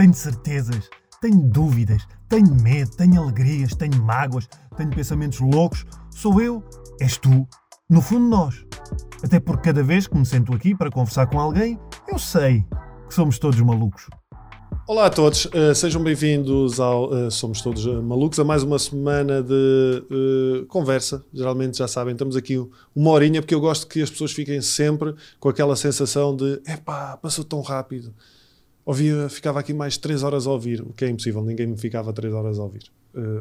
Tenho certezas, tenho dúvidas, tenho medo, tenho alegrias, tenho mágoas, tenho pensamentos loucos. Sou eu, és tu, no fundo nós. Até porque cada vez que me sento aqui para conversar com alguém, eu sei que somos todos malucos. Olá a todos, uh, sejam bem-vindos ao uh, Somos Todos uh, Malucos a mais uma semana de conversa. Geralmente já sabem, estamos aqui uma horinha porque eu gosto que as pessoas fiquem sempre com aquela sensação de epá, passou tão rápido. Ouvia, ficava aqui mais 3 horas a ouvir, o que é impossível, ninguém me ficava 3 horas a ouvir.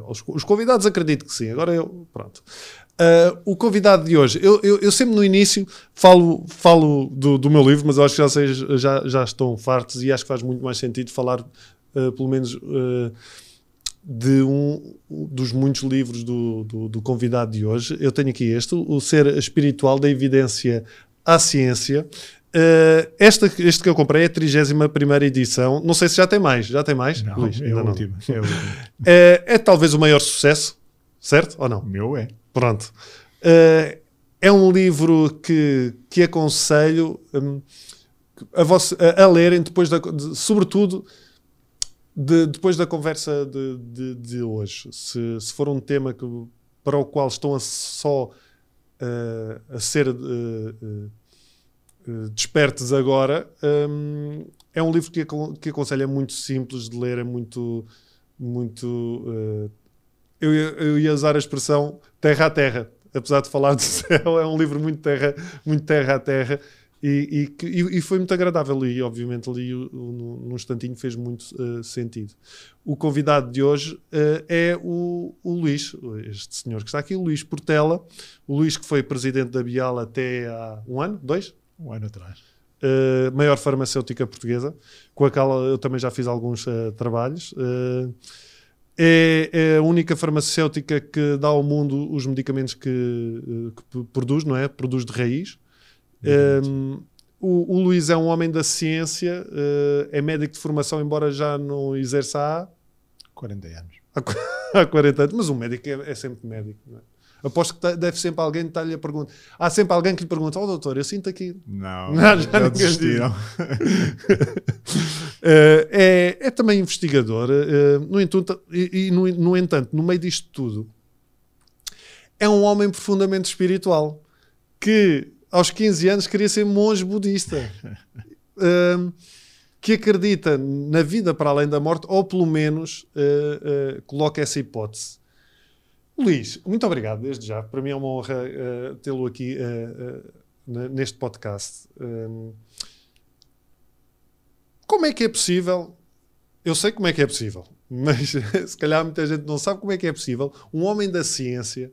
Os, os, convidados acredito que sim, agora eu, pronto. o convidado de hoje, eu, eu, eu, sempre no início falo, falo do, do, meu livro, mas eu acho que já, já, já estão fartos e acho que faz muito mais sentido falar, pelo menos de um dos muitos livros do, do, do, convidado de hoje. Eu tenho aqui este, O Ser Espiritual da Evidência à Ciência. Uh, esta, este que eu comprei é a 31 edição. Não sei se já tem mais. Já tem mais? Não, Luís, é, o último, é, é, é, talvez o maior sucesso, certo? Ou não? Meu é. Pronto. Uh, é um livro que, que aconselho um, a, voce, a, a, lerem depois da. De, sobretudo de, depois da conversa de, de, de hoje. Se, se, for um tema que, para o qual estão a só uh, a ser eh, despertes agora, um, é um livro que, que aconselho, é muito simples de ler, é muito. muito uh, eu, eu, ia usar a expressão terra a terra, apesar de falar do céu, é um livro muito terra, muito terra a terra. E, e, e foi muito agradável e obviamente ali num instantinho fez muito uh, sentido. O convidado de hoje uh, é o, o Luís, este senhor que está aqui, o Luís Portela, o Luís que foi presidente da Bial até há um ano, dois? Um ano atrás. Uh, maior farmacêutica portuguesa, com a qual eu também já fiz alguns uh, trabalhos. Uh, é, é, a única farmacêutica que dá ao mundo os medicamentos que, que produz, não é? Produz de raiz. Um, o, o, Luís é um homem da ciência, é médico de formação, embora já não exerça há 40 anos. Há, 40 anos, mas um médico é, é sempre médico, não é? Aposto que tá, deve sempre alguém estar-lhe a perguntar. Há sempre alguém que lhe pergunta: Ó oh, doutor, eu sinto aqui. Não, não já, já desistiram. uh, é, é também investigador. Uh, no, entanto, e, e no, no entanto, no meio disto tudo, é um homem profundamente espiritual que aos 15 anos queria ser monge budista. Uh, que acredita na vida para além da morte, ou pelo menos uh, uh, coloca essa hipótese. Luís, muito obrigado desde já. Para mim é uma honra uh, tê-lo aqui uh, uh, neste podcast. Um, como é que é possível? Eu sei como é que é possível, mas se calhar muita gente não sabe como é que é possível. Um homem da ciência,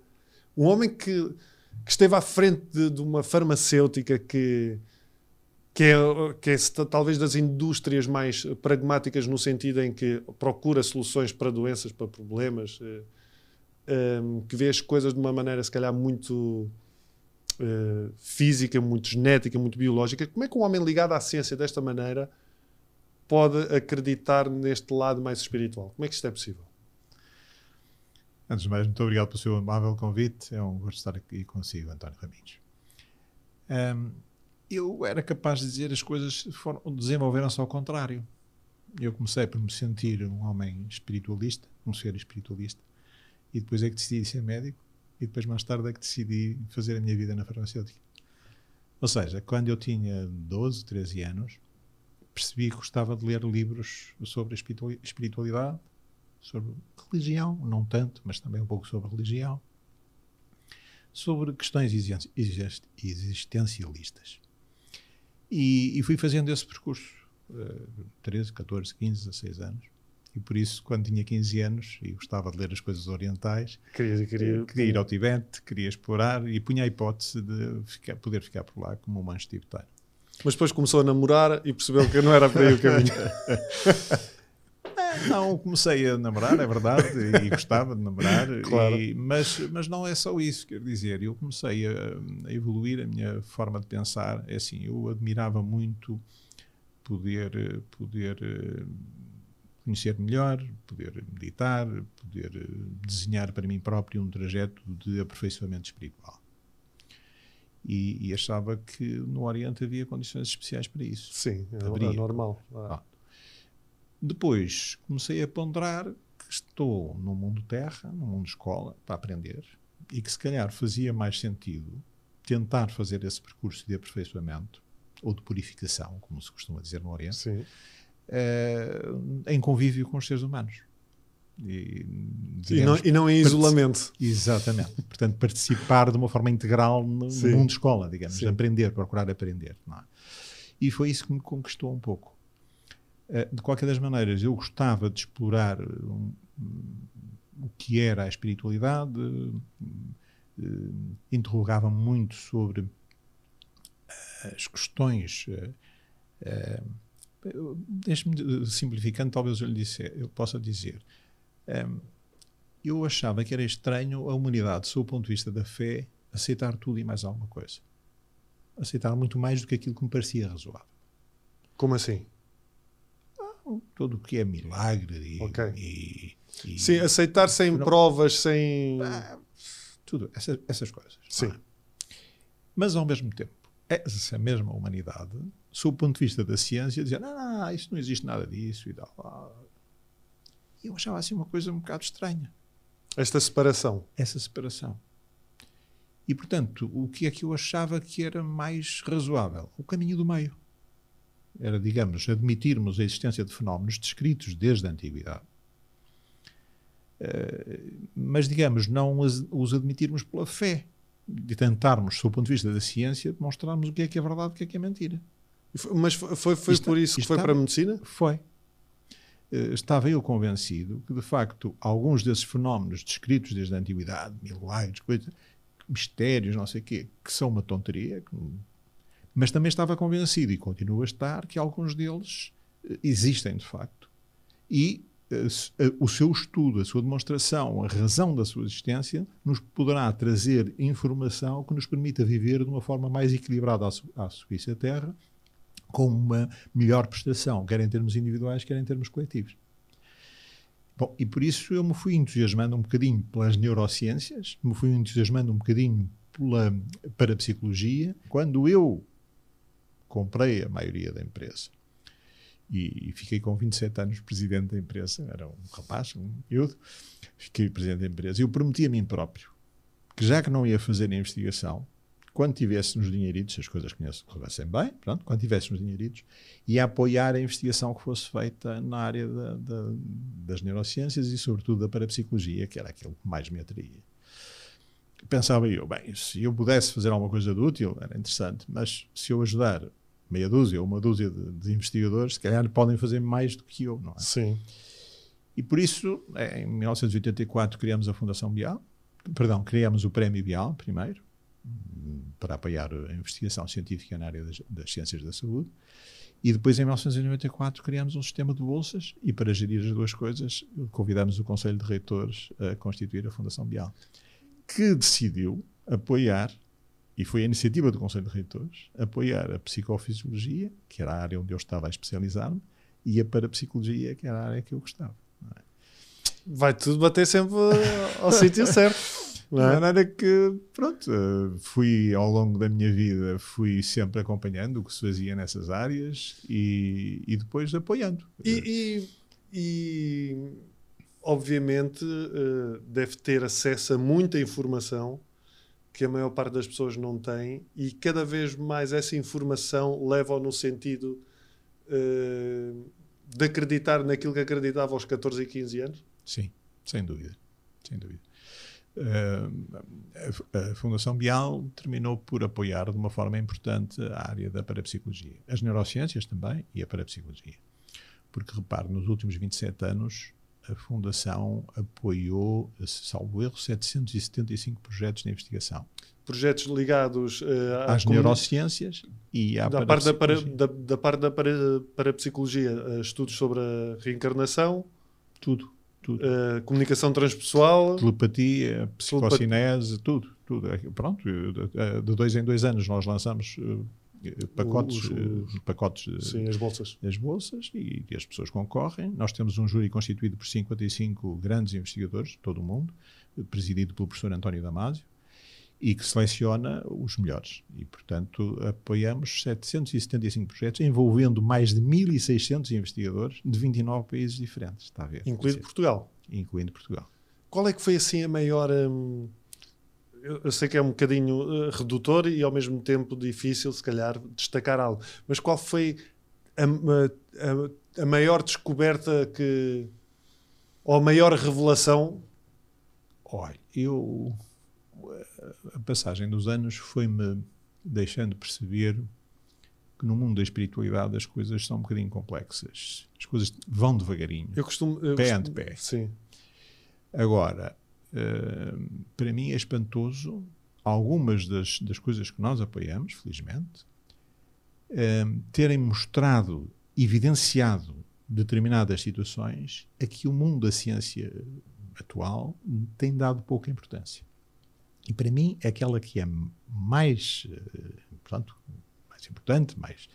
um homem que, que esteve à frente de, de uma farmacêutica que, que é, que é talvez das indústrias mais pragmáticas no sentido em que procura soluções para doenças, para problemas um, que vê as coisas de uma maneira, se calhar, muito uh, física, muito genética, muito biológica. Como é que um homem ligado à ciência desta maneira pode acreditar neste lado mais espiritual? Como é que isto é possível? Antes de mais, muito obrigado pelo seu amável convite. É um gosto estar aqui consigo, António Raminhos. Um, eu era capaz de dizer as coisas desenvolveram-se ao contrário. Eu comecei por me sentir um homem espiritualista, um ser espiritualista, e depois é que decidi ser médico e depois mais tarde é que decidi fazer a minha vida na farmacêutica. Ou seja, quando eu tinha 12, 13 anos, percebi que gostava de ler livros sobre espiritualidade, sobre religião, não tanto, mas também um pouco sobre religião, sobre questões existencialistas. E, e fui fazendo esse percurso, uh, 13, 14, 15, 16 anos. E por isso, quando tinha 15 anos e gostava de ler as coisas orientais, queria, queria, queria ir ao Tibete, queria explorar e punha a hipótese de ficar, poder ficar por lá como um mancho tibetano. Mas depois começou a namorar e percebeu que não era para aí o caminho. É, não, comecei a namorar, é verdade, e gostava de namorar, claro. e, mas, mas não é só isso, quer dizer, eu comecei a, a, evoluir a minha forma de pensar, é assim, eu admirava muito poder, poder conhecer melhor, poder meditar, poder eh, desenhar para mim próprio um trajeto de aperfeiçoamento espiritual. E, e achava que no Oriente havia condições especiais para isso. Sim, é, é normal. Ah. Depois comecei a ponderar que estou no mundo terra, no mundo escola, para aprender, e que se calhar fazia mais sentido tentar fazer esse percurso de aperfeiçoamento ou de purificação, como se costuma dizer no Oriente, Sim. Uh, em convívio com os seres humanos. E, e, não, e não, em isolamento. Exatamente. Portanto, participar de uma forma integral no, no mundo escola, digamos, Sim. aprender, procurar aprender. É? E foi isso que me conquistou um pouco. Uh, de qualquer das maneiras, eu gostava de explorar um, o que era a espiritualidade, uh, interrogava muito sobre as questões. Uh, Deixe-me simplificando, talvez eu lhe disse, eu possa dizer. Um, eu achava que era estranho a humanidade, sob o ponto de vista da fé, aceitar tudo e mais alguma coisa. Aceitar muito mais do que aquilo que me parecia razoável. Como assim? Ah, tudo o que é milagre e, okay. e, e Sim, aceitar sem não, provas, sem. Ah, tudo, essa, essas coisas. Sim. Mas ao mesmo tempo, essa mesma humanidade, sob o ponto de vista da ciência, dizia: ah, isso não existe nada disso e tal. E eu achava assim uma coisa um bocado estranha. Esta separação. Essa separação. E, portanto, o que é que eu achava que era mais razoável? O caminho do meio. Era, digamos, admitirmos a existência de fenómenos descritos desde a antiguidade, uh, mas, digamos, não os admitirmos pela fé, de tentarmos, sob o ponto de vista da ciência, demonstrarmos o que é que é verdade e o que é que é mentira. Mas foi, foi, por isso que foi para a medicina? Foi. Uh, estava eu convencido que, de facto, alguns desses fenómenos descritos desde a antiguidade, milagres, coisas, mistérios, não sei o quê, que são uma tonteria, que, mas também estava convencido, e continuo a estar, que alguns deles uh, existem, de facto. E o seu estudo, a sua demonstração, a razão da sua existência, nos poderá trazer informação que nos permita viver de uma forma mais equilibrada à, superfície da Terra, com uma melhor prestação, quer em termos individuais, quer em termos coletivos. Bom, e por isso eu me fui entusiasmando um bocadinho pelas neurociências, me fui entusiasmando um bocadinho pela parapsicologia. Quando eu comprei a maioria da empresa, e, fiquei com 27 anos presidente da empresa, era um rapaz, um miúdo, fiquei presidente da empresa. E eu prometi a mim próprio que já que não ia fazer a investigação, quando tivéssemos dinheiritos, as coisas corressem bem, pronto, quando tivéssemos dinheiritos, ia apoiar a investigação que fosse feita na área da, da, das neurociências e, sobretudo, da parapsicologia, que era aquilo que mais me atraía. Pensava eu, bem, se eu pudesse fazer alguma coisa de útil, era interessante, mas se eu ajudar meia dúzia ou uma dúzia de, de, investigadores, se calhar podem fazer mais do que eu, não é? Sim. E por isso, em 1984, criamos a Fundação Bial, perdão, criamos o Prémio Bial primeiro, para apoiar a investigação científica na área das, das ciências da saúde. E depois, em 1994, criamos um sistema de bolsas e, para gerir as duas coisas, convidamos o Conselho de Reitores a constituir a Fundação Bial, que decidiu apoiar e foi a iniciativa do Conselho de Reitores apoiar a psicofisiologia, que era a área onde eu estava a especializar-me, e a parapsicologia, que era a área que eu gostava. É? Vai tudo bater sempre ao sítio certo. De é? maneira que, pronto, eh, fui ao longo da minha vida, fui sempre acompanhando o que se fazia nessas áreas e, e depois apoiando. E, e, e obviamente, eh, deve ter acesso a muita informação que a maior parte das pessoas não tem e cada vez mais essa informação leva-o no sentido uh, de acreditar naquilo que acreditava aos 14 e 15 anos? Sim, sem dúvida. Sem dúvida. Uh, a, Fundação Bial terminou por apoiar de uma forma importante a área da parapsicologia. As neurociências também e a parapsicologia. Porque, repare, nos últimos 27 anos, a Fundação apoiou, salvo erro, 775 projetos de investigação. Projetos ligados uh, às neurociências e à da parte da, para, da, da, parte da para, parapsicologia, uh, estudos sobre a reencarnação, tudo, tudo. Uh, comunicação transpessoal, telepatia, psicocinese, tudo, tudo. Pronto, de dois em dois anos nós lançamos pacotes, os, os, eh, pacotes sim, as bolsas, as bolsas e, e, as pessoas concorrem. Nós temos um júri constituído por 55 grandes investigadores de todo o mundo, presidido pelo professor António Damasio, e que seleciona os melhores. E, portanto, apoiamos 775 projetos envolvendo mais de 1.600 investigadores de 29 países diferentes. Está a ver? Incluindo Portugal. Incluindo Portugal. Qual é que foi assim a maior. Hum, eu, sei que é um bocadinho uh, redutor e ao mesmo tempo difícil, se calhar, destacar algo, mas qual foi a, a, a maior descoberta que. ou a maior revelação? Olha, eu a passagem dos anos foi-me deixando perceber que no mundo da espiritualidade as coisas são um bocadinho complexas. As coisas vão devagarinho. Eu costumo. Eu pé costumo, ante pé. Sim. Agora, uh, para mim é espantoso algumas das, das coisas que nós apoiamos, felizmente, uh, terem mostrado, evidenciado determinadas situações a que o mundo da ciência atual tem dado pouca importância. E para mim, aquela que é mais, eh, portanto, mais importante, mais,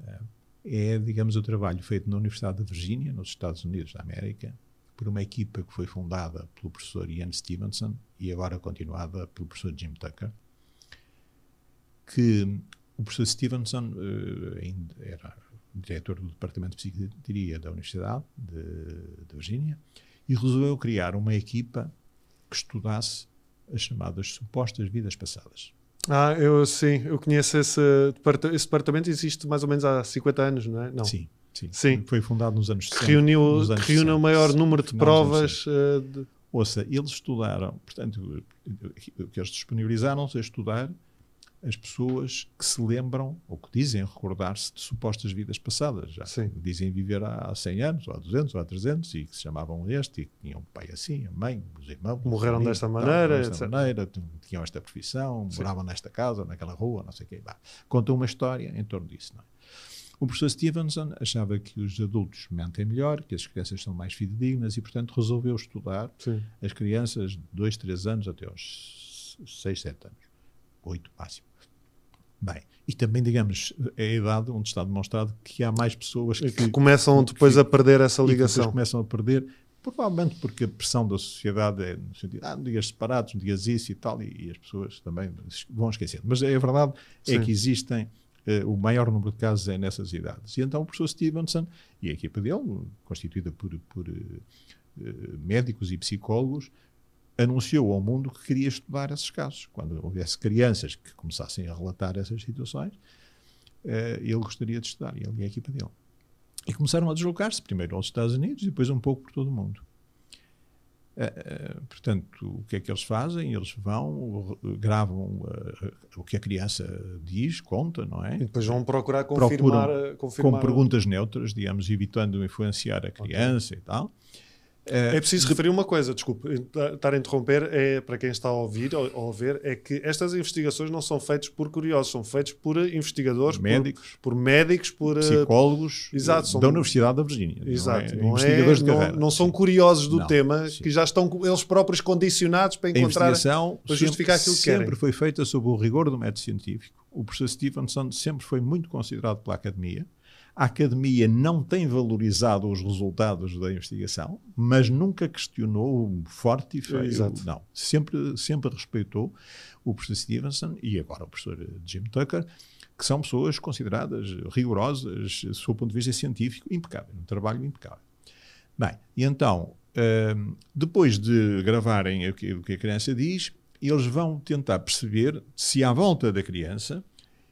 eh, é, digamos, o trabalho feito na Universidade de Virgínia, nos Estados Unidos da América, por uma equipa que foi fundada pelo professor Ian Stevenson e agora continuada pelo professor Jim Tucker, que o professor Stevenson uh, era diretor do Departamento de Psiquiatria da Universidade de, de Virgínia e resolveu criar uma equipa que estudasse as chamadas supostas vidas passadas. Ah, eu sim, eu conheço esse, esse departamento, existe mais ou menos há 50 anos, não é? Não. Sim, sim. sim. Foi fundado nos anos 60. Reuniu, nos anos que reúne o maior número de provas. Uh, de... Ouça, eles estudaram, portanto, o que eles disponibilizaram-se a estudar as pessoas que se lembram ou que dizem recordar-se de supostas vidas passadas. Já Sim. dizem viver há 100 anos, ou há 200, ou há 300, e que se chamavam este, e que tinham um pai assim, a mãe, os irmãos. Morreram desta maneira, desta etc. maneira, tinham esta profissão, Sim. moravam nesta casa, naquela rua, não sei o quê. Bah, contam uma história em torno disso. É? O professor Stevenson achava que os adultos mentem melhor, que as crianças são mais fidedignas e, portanto, resolveu estudar Sim. as crianças de 2, 3 anos até aos 6, 7 anos. 8 máximo. Bem, e também, digamos, é a idade onde está demonstrado que há mais pessoas que, que começam depois que, a perder essa que ligação. depois começam a perder, provavelmente porque a pressão da sociedade é no sentido, ah, dias separados, dias isso e tal, e, e as pessoas também vão esquecendo. Mas a verdade é Sim. que existem, uh, o maior número de casos é nessas idades. E então o professor Stevenson e a equipa dele, constituída por, por uh, médicos e psicólogos, anunciou ao mundo que queria estudar esses casos. Quando houvesse crianças que começassem a relatar essas situações, uh, ele gostaria de estudar, ele e a equipa dele. E começaram a deslocar-se, primeiro aos Estados Unidos e depois um pouco por todo o mundo. Uh, uh, portanto, o que é que eles fazem? Eles vão, gravam o que a criança diz, conta, não é? E depois vão procurar confirmar, Procuram, confirmar com perguntas neutras, digamos, evitando influenciar a criança okay. e tal. É preciso referir uma coisa, desculpe, estar a interromper, é, para quem está a ouvir ou a ver, é que estas investigações não são feitas por curiosos, são feitas por investigadores, médicos, por, por médicos, por psicólogos exato, são, da Universidade da Virgínia. Exato, não, é, investigadores não, de carreira. Não, não são curiosos do não, tema, sim. que já estão eles próprios condicionados para encontrar, para justificar sempre, aquilo que sempre querem. foi feita sob o rigor do método científico. O professor Stevenson sempre foi muito considerado pela academia. A academia não tem valorizado os resultados da investigação, mas nunca questionou forte e feio. Exato. Não, sempre, sempre respeitou o professor Stevenson e agora o professor Jim Tucker, que são pessoas consideradas rigorosas, do seu ponto de vista científico, impecável, um trabalho impecável. Bem, e então, uh, depois de gravarem o que a criança diz, eles vão tentar perceber se à volta da criança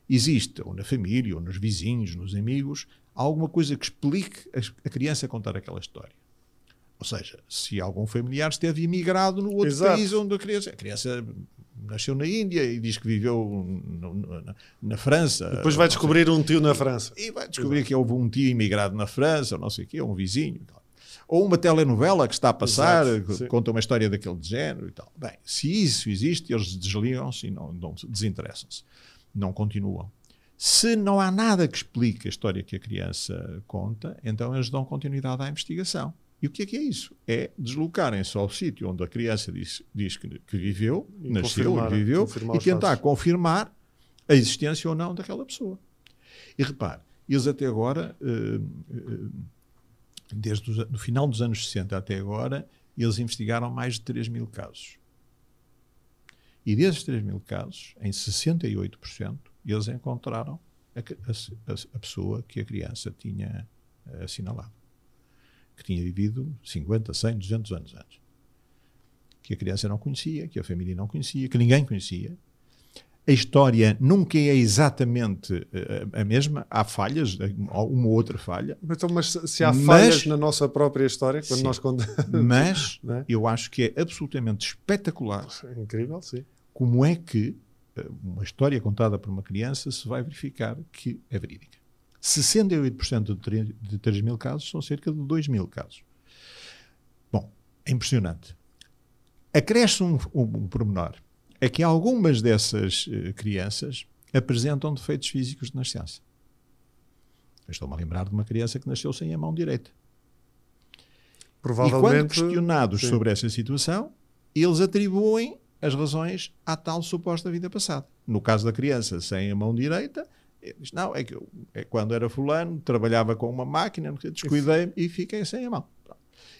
existe, ou na família, ou nos vizinhos, nos amigos, alguma coisa que explique a criança contar aquela história. Ou seja, se algum familiar esteve imigrado no outro Exato. país onde a criança. A criança nasceu na Índia e diz que viveu no, no, na, na, França. Depois vai descobrir um tio na França. E vai descobrir Exato. que houve um tio imigrado na França, ou não sei o quê, um vizinho. Ou uma telenovela que está a passar, Exato, conta uma história daquele género e tal. Bem, se isso existe, eles desligam-se e não, não desinteressam-se. Não continuam. Se não há nada que explique a história que a criança conta, então eles dão continuidade à investigação. E o que é que é isso? É deslocarem-se ao sítio onde a criança diz, diz que, que, viveu, e nasceu, viveu, e tentar fatos. confirmar a existência ou não daquela pessoa. E repare, eles até agora, desde o final dos anos 60 até agora, eles investigaram mais de 3 mil casos. E desses 3 mil casos, em 68%, eles encontraram a, a, a, pessoa que a criança tinha eh, assinalado. Que tinha vivido 50, 100, 200 anos antes. Que a criança não conhecia, que a família não conhecia, que ninguém conhecia. A história nunca é exatamente eh, a mesma. Há falhas, uma ou outra falha. Então, mas se há mas, falhas na nossa própria história, quando sim, nós contamos. Mas é? eu acho que é absolutamente espetacular. É incrível, sim. Como é que eh, uma história contada por uma criança se vai verificar que é verídica. 68% de 3 mil casos são cerca de 2 mil casos. Bom, é impressionante. Acresce um, um, um pormenor. É que algumas dessas uh, crianças apresentam defeitos físicos de nascença. Estou-me a lembrar de uma criança que nasceu sem a mão direita. Provavelmente, e quando questionados sim. sobre essa situação, eles atribuem as razões à tal suposta vida passada. No caso da criança sem a mão direita, diz: Não, é que eu, é quando era fulano, trabalhava com uma máquina, descuidei e fiquei sem a mão.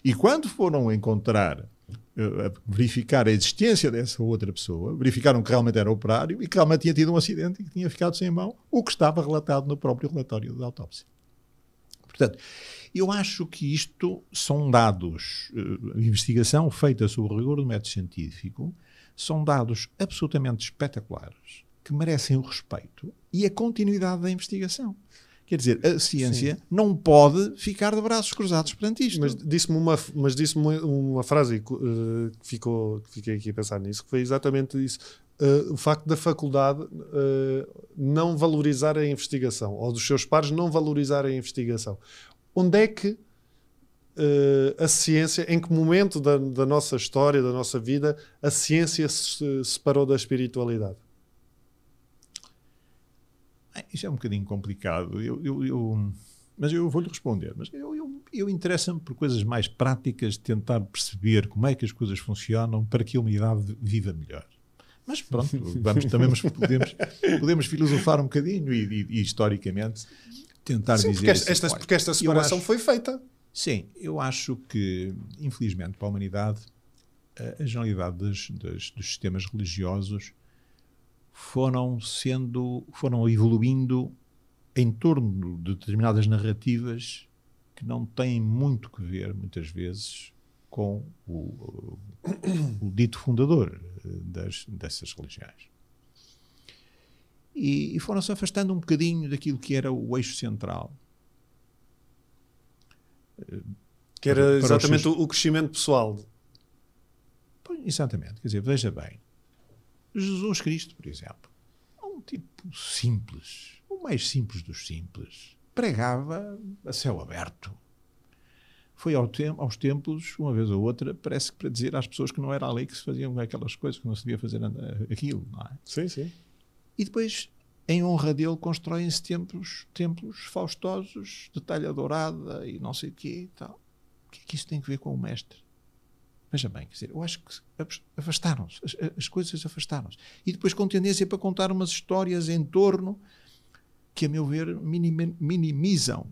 E quando foram encontrar, uh, verificar a existência dessa outra pessoa, verificaram que realmente era operário e que realmente tinha tido um acidente e que tinha ficado sem a mão, o que estava relatado no próprio relatório da autópsia. Portanto, eu acho que isto são dados, uh, investigação feita sob rigor do método científico, são dados absolutamente espetaculares que merecem o respeito e a continuidade da investigação. Quer dizer, a ciência Sim. não pode ficar de braços cruzados perante isto. Mas disse-me uma, mas disse uma, frase uh, que ficou, que fiquei aqui a pensar nisso, que foi exatamente isso. Uh, o facto da faculdade uh, não valorizar a investigação, ou dos seus pares não valorizar a investigação. Onde é que a ciência, em que momento da, da, nossa história, da nossa vida, a ciência se separou da espiritualidade? Isso é um bocadinho complicado. Eu, eu, eu mas eu vou-lhe responder. Mas eu, eu, eu interessa-me por coisas mais práticas, de tentar perceber como é que as coisas funcionam para que a humanidade viva melhor. Mas pronto, vamos, também mas podemos, podemos filosofar um bocadinho e, e, e historicamente tentar Sim, dizer. Porque esta, esta, porque esta separação acho, foi feita. Sim, eu acho que, infelizmente, para a humanidade, a generalidade das, das, dos sistemas religiosos foram sendo, foram evoluindo em torno de determinadas narrativas que não têm muito que ver, muitas vezes, com o, o, dito fundador das, dessas religiões. E, e foram-se afastando um bocadinho daquilo que era o eixo central que era exatamente seus... o crescimento pessoal. Pois, exatamente. Quer dizer, veja bem. Jesus Cristo, por exemplo, um tipo simples, o mais simples dos simples, pregava a céu aberto. Foi ao tem aos templos, uma vez ou outra, parece que para dizer às pessoas que não era ali que se faziam aquelas coisas, que não se devia fazer aquilo, não é? Sim, sim. E depois em honra dele constroem-se templos, templos faustosos de talha dourada e não sei o quê e tal. O que é que isso tem a ver com o mestre? Veja bem, quer dizer, eu acho que afastaram-se, as, as, coisas afastaram-se. E depois com tendência para contar umas histórias em torno que, a meu ver, minim, minimizam,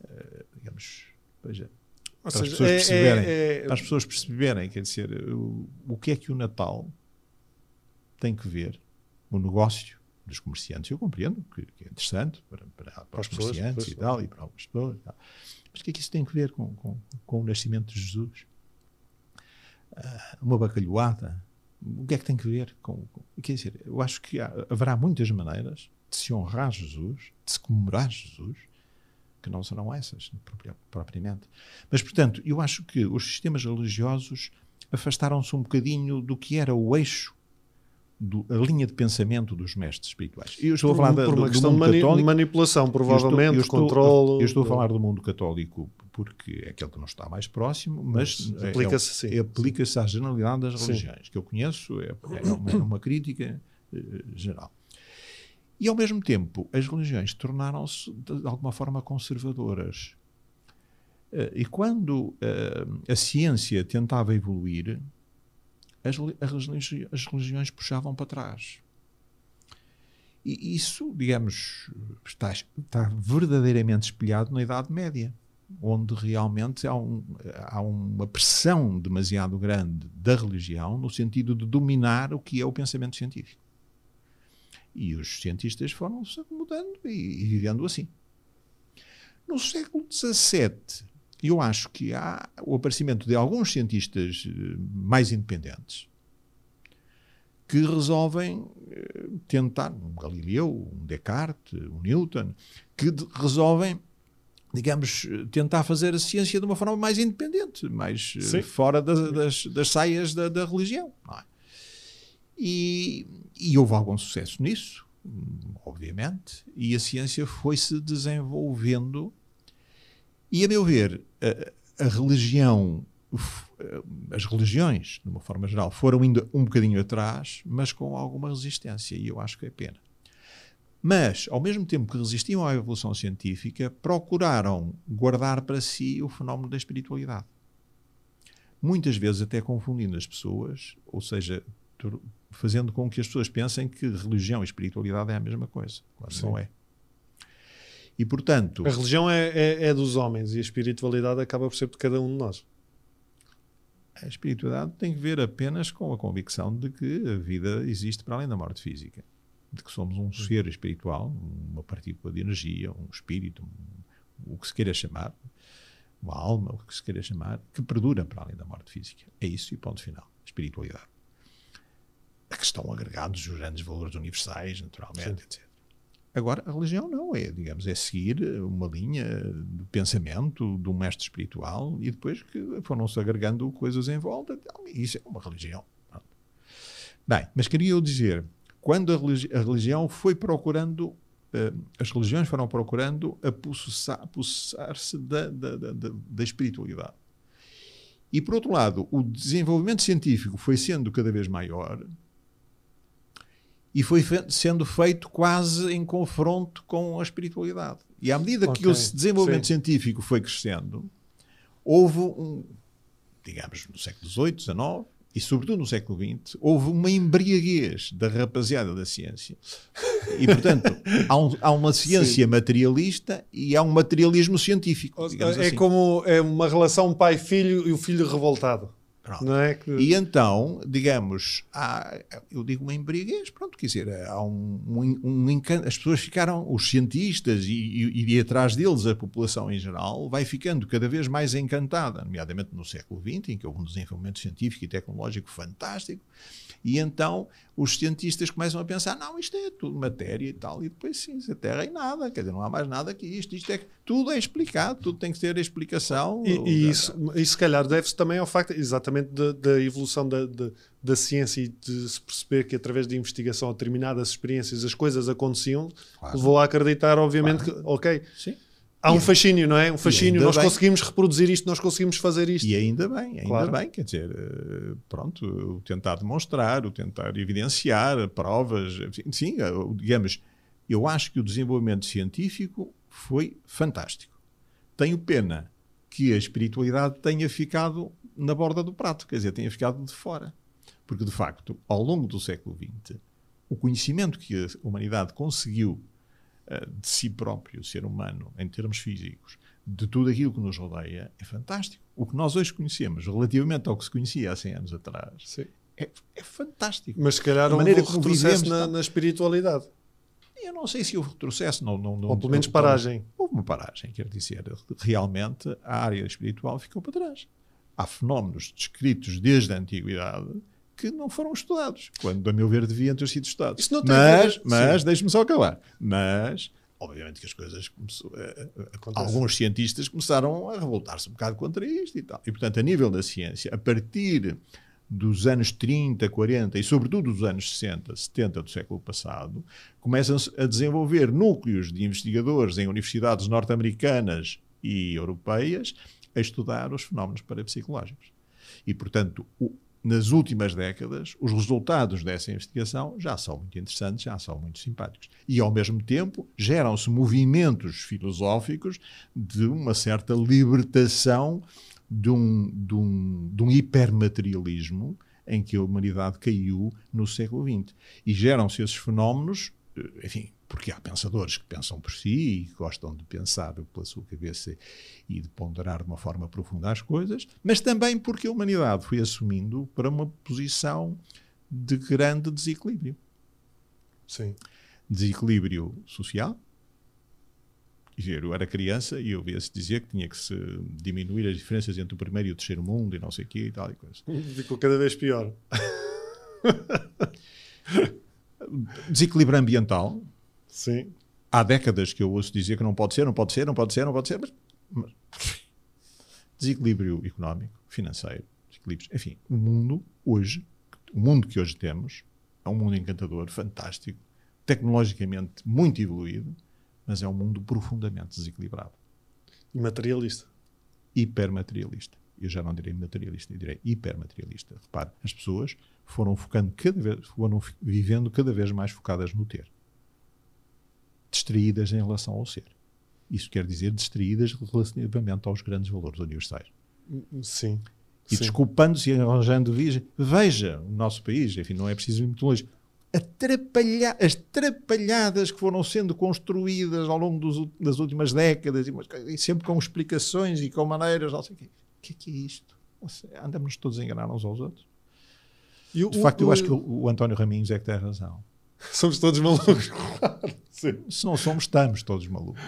uh, digamos, veja, para, seja, as pessoas é, perceberem, é, é, para as pessoas perceberem, quer dizer, o, o que é que o Natal tem que ver, o negócio, dos comerciantes. Eu compreendo que, que é interessante para, para, para, para os comerciantes pessoas, e tal, e para algumas pessoas. Mas o que é que isso tem a ver com, com, com o nascimento de Jesus? Uh, uma bacalhoada? O que é que tem a ver com, com. Quer dizer, eu acho que há, haverá muitas maneiras de se honrar Jesus, de se comemorar Jesus, que não serão essas, propriamente. Mas, portanto, eu acho que os sistemas religiosos afastaram-se um bocadinho do que era o eixo do, a linha de pensamento dos mestres espirituais. Eu estou por, a falar da, por uma do, questão de católico, manipulação, provavelmente, eu estou, eu estou, controle. Eu estou a falar do mundo católico porque é aquele que não está mais próximo, mas aplica-se é, é, aplica à generalidade das religiões, sim. que eu conheço, é, é uma, é uma, crítica uh, geral. E ao mesmo tempo, as religiões tornaram-se de alguma forma conservadoras. Uh, e quando uh, a ciência tentava evoluir, as, as, as religiões puxavam para trás. E isso, digamos, está, está verdadeiramente espelhado na Idade Média. onde realmente há, um, há uma pressão demasiado grande da religião no sentido de dominar o que é o pensamento científico. E os cientistas foram-se acomodando e, e vivendo assim. No século XVII, eu acho que há o aparecimento de alguns cientistas eh, mais independentes que resolvem eh, tentar, um Galileu, um Descartes, um Newton, que resolvem, digamos, tentar fazer a ciência de uma forma mais independente, mais eh, Sim. fora das, das, das, saias da, da religião. É? E, e houve algum sucesso nisso, obviamente, e a ciência foi se desenvolvendo. E, a meu ver, a, a religião eh, as religiões, de uma forma geral, foram indo um bocadinho atrás, mas com alguma resistência, e eu acho que é pena. Mas, ao mesmo tempo que resistiam à evolução científica, procuraram guardar para si o fenómeno da espiritualidade. Muitas vezes até confundindo as pessoas, ou seja, fazendo com que as pessoas pensem que religião e espiritualidade é a mesma coisa, quando Sim. não é. E, portanto... A religião é, é, é dos homens e a espiritualidade acaba por ser de cada um de nós a espiritualidade tem que ver apenas com a convicção de que a vida existe para além da morte física. De que somos um ser espiritual, uma partícula de energia, um espírito, um, o que se queira chamar, uma alma, o que se queira chamar, que perdura para além da morte física. É isso e ponto final. Espiritualidade. A que estão agregados os grandes valores universais, naturalmente, Sim. etc. Agora, a religião não é, digamos, é seguir uma linha de pensamento de um mestre espiritual e depois que foram-se agregando coisas em volta. Isso é uma religião. Bem, mas queria eu dizer, quando a, religi a religião foi procurando, uh, as religiões foram procurando apossar-se da, da, da, da espiritualidade. E, por outro lado, o desenvolvimento científico foi sendo cada vez maior, e foi sendo feito quase em confronto com a espiritualidade. E à medida okay. que o desenvolvimento Sim. científico foi crescendo, houve um, digamos, no século XVIII, XIX e sobretudo no século XX, houve uma embriaguez da rapaziada da ciência. E, portanto, há, um, há uma ciência Sim. materialista e há um materialismo científico. É assim. como é uma relação pai-filho e o filho revoltado. Não é que... E então, digamos, há, eu digo uma embriaguez, pronto, quer dizer, há um, um, um encanto, as pessoas ficaram, os cientistas e, e, e atrás deles a população em geral, vai ficando cada vez mais encantada, nomeadamente no século XX, em que houve um desenvolvimento científico e tecnológico fantástico, e então os cientistas começam a pensar: não, isto é tudo matéria e tal, e depois sim, a Terra é nada, quer dizer, não há mais nada que isto, isto é, tudo é explicado, tudo tem que ter explicação. E, e isso, e se calhar deve-se também ao facto, exatamente, da evolução da, da ciência e de se perceber que através de investigação a determinadas experiências as coisas aconteciam, claro. levou a acreditar, obviamente, claro. que, ok. Sim Há um fascínio, não é? Um fascínio. Nós bem. conseguimos reproduzir isto, nós conseguimos fazer isto. E ainda bem, ainda claro. bem. Quer dizer, eh, pronto, o tentar demonstrar, o tentar evidenciar provas. Sim, eh, digamos, eu acho que o desenvolvimento científico foi fantástico. Tenho pena que a espiritualidade tenha ficado na borda do prato, quer dizer, tenha ficado de fora. Porque, de facto, ao longo do século XX, o conhecimento que a humanidade conseguiu de si próprio, o ser humano, em termos físicos, de tudo aquilo que nos rodeia, é fantástico. O que nós hoje conhecemos, relativamente ao que se conhecia há 100 anos atrás, é, é, fantástico. Mas se calhar houve um retrocesso na, na, espiritualidade. Eu não sei se houve retrocesso. Não, não, não, Ou pelo menos paragem. Houve uma paragem, quer dizer, realmente a área espiritual ficou para trás. Há fenómenos descritos desde a antiguidade que não foram estudados, quando, a meu ver, deviam ter sido estudados. mas, mas deixe-me só acabar. Mas, obviamente que as coisas começou, alguns cientistas começaram a revoltar-se um bocado contra isto e tal. E, portanto, a nível da ciência, a partir dos anos 30, 40 e, sobretudo, dos anos 60, 70 do século passado, começam-se a desenvolver núcleos de investigadores em universidades norte-americanas e europeias a estudar os fenómenos parapsicológicos. E, portanto, o, nas últimas décadas, os resultados dessa investigação já são muito interessantes, já são muito simpáticos. E, ao mesmo tempo, geram-se movimentos filosóficos de uma certa libertação de um, de um, de um hipermaterialismo em que a humanidade caiu no século XX. E geram-se esses fenómenos enfim, porque há pensadores que pensam por si e gostam de pensar pela sua cabeça e de ponderar de uma forma profunda as coisas, mas também porque a humanidade foi assumindo para uma posição de grande desequilíbrio. Sim. Desequilíbrio social. Eu era criança e eu via-se dizer que tinha que se diminuir as diferenças entre o primeiro e o terceiro mundo e não sei o quê e tal e coisa. Ficou cada vez pior. Desequilíbrio ambiental. Sim. Há décadas que eu ouço dizer que não pode ser, não pode ser, não pode ser, não pode ser, mas, mas desequilíbrio económico, financeiro, desequilíbrios. Enfim, o mundo hoje, o mundo que hoje temos, é um mundo encantador, fantástico, tecnologicamente muito evoluído, mas é um mundo profundamente desequilibrado. E materialista. Hipermaterialista. Eu já não direi materialista, eu direi hipermaterialista. Repare, as pessoas foram focando cada vez, foram vivendo cada vez mais focadas no ter. Distraídas em relação ao ser. Isso quer dizer distraídas relativamente aos grandes valores universais. Sim. E desculpando-se e arranjando vias. Veja o nosso país, enfim, não é preciso ir muito longe. Atrapalha as trapalhadas que foram sendo construídas ao longo dos, das últimas décadas e, e, sempre com explicações e com maneiras, não sei o quê. O que é que é isto? Andamos todos a enganar uns aos outros. De facto, o, eu acho que o, o, António Raminhos é que tem razão. Somos todos malucos. Se não somos, estamos todos malucos.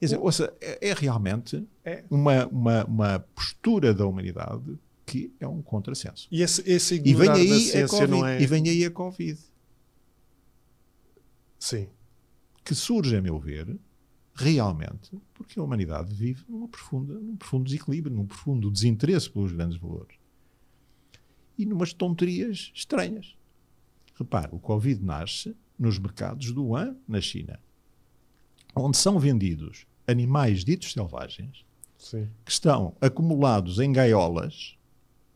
Quer dizer, ouça, é, é realmente é. Uma, uma, uma postura da humanidade que é um contrassenso. E esse, esse e vem aí a COVID, não é... E vem aí a Covid. Sim. Que surge, a meu ver, realmente porque a humanidade vive numa profunda, num profundo desequilíbrio, num profundo desinteresse pelos grandes valores. E numas tonterias estranhas. Repare, o Covid nasce nos mercados do Wuhan, na China, onde são vendidos animais ditos selvagens Sim. que estão acumulados em gaiolas,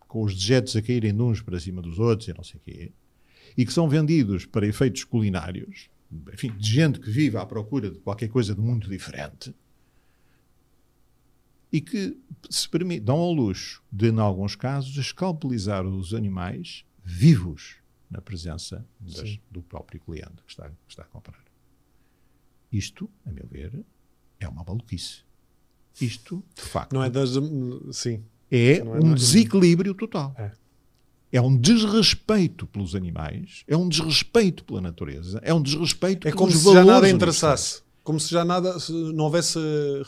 com os dejetos a caírem de uns para cima dos outros e não sei o quê, e que são vendidos para efeitos culinários, enfim, de gente que vive à procura de qualquer coisa de muito diferente, e que se permite, dão ao luxo de, em alguns casos, escalpelizar os animais vivos na presença das, do próprio cliente que está, que está a comprar. Isto, a meu ver, é uma maluquice. Isto, de facto. Não é das. Sim. É, é um desequilíbrio total. É. é. um desrespeito pelos animais, é um desrespeito pela natureza, é um desrespeito é como se já nada interessasse. Como se já nada, se não houvesse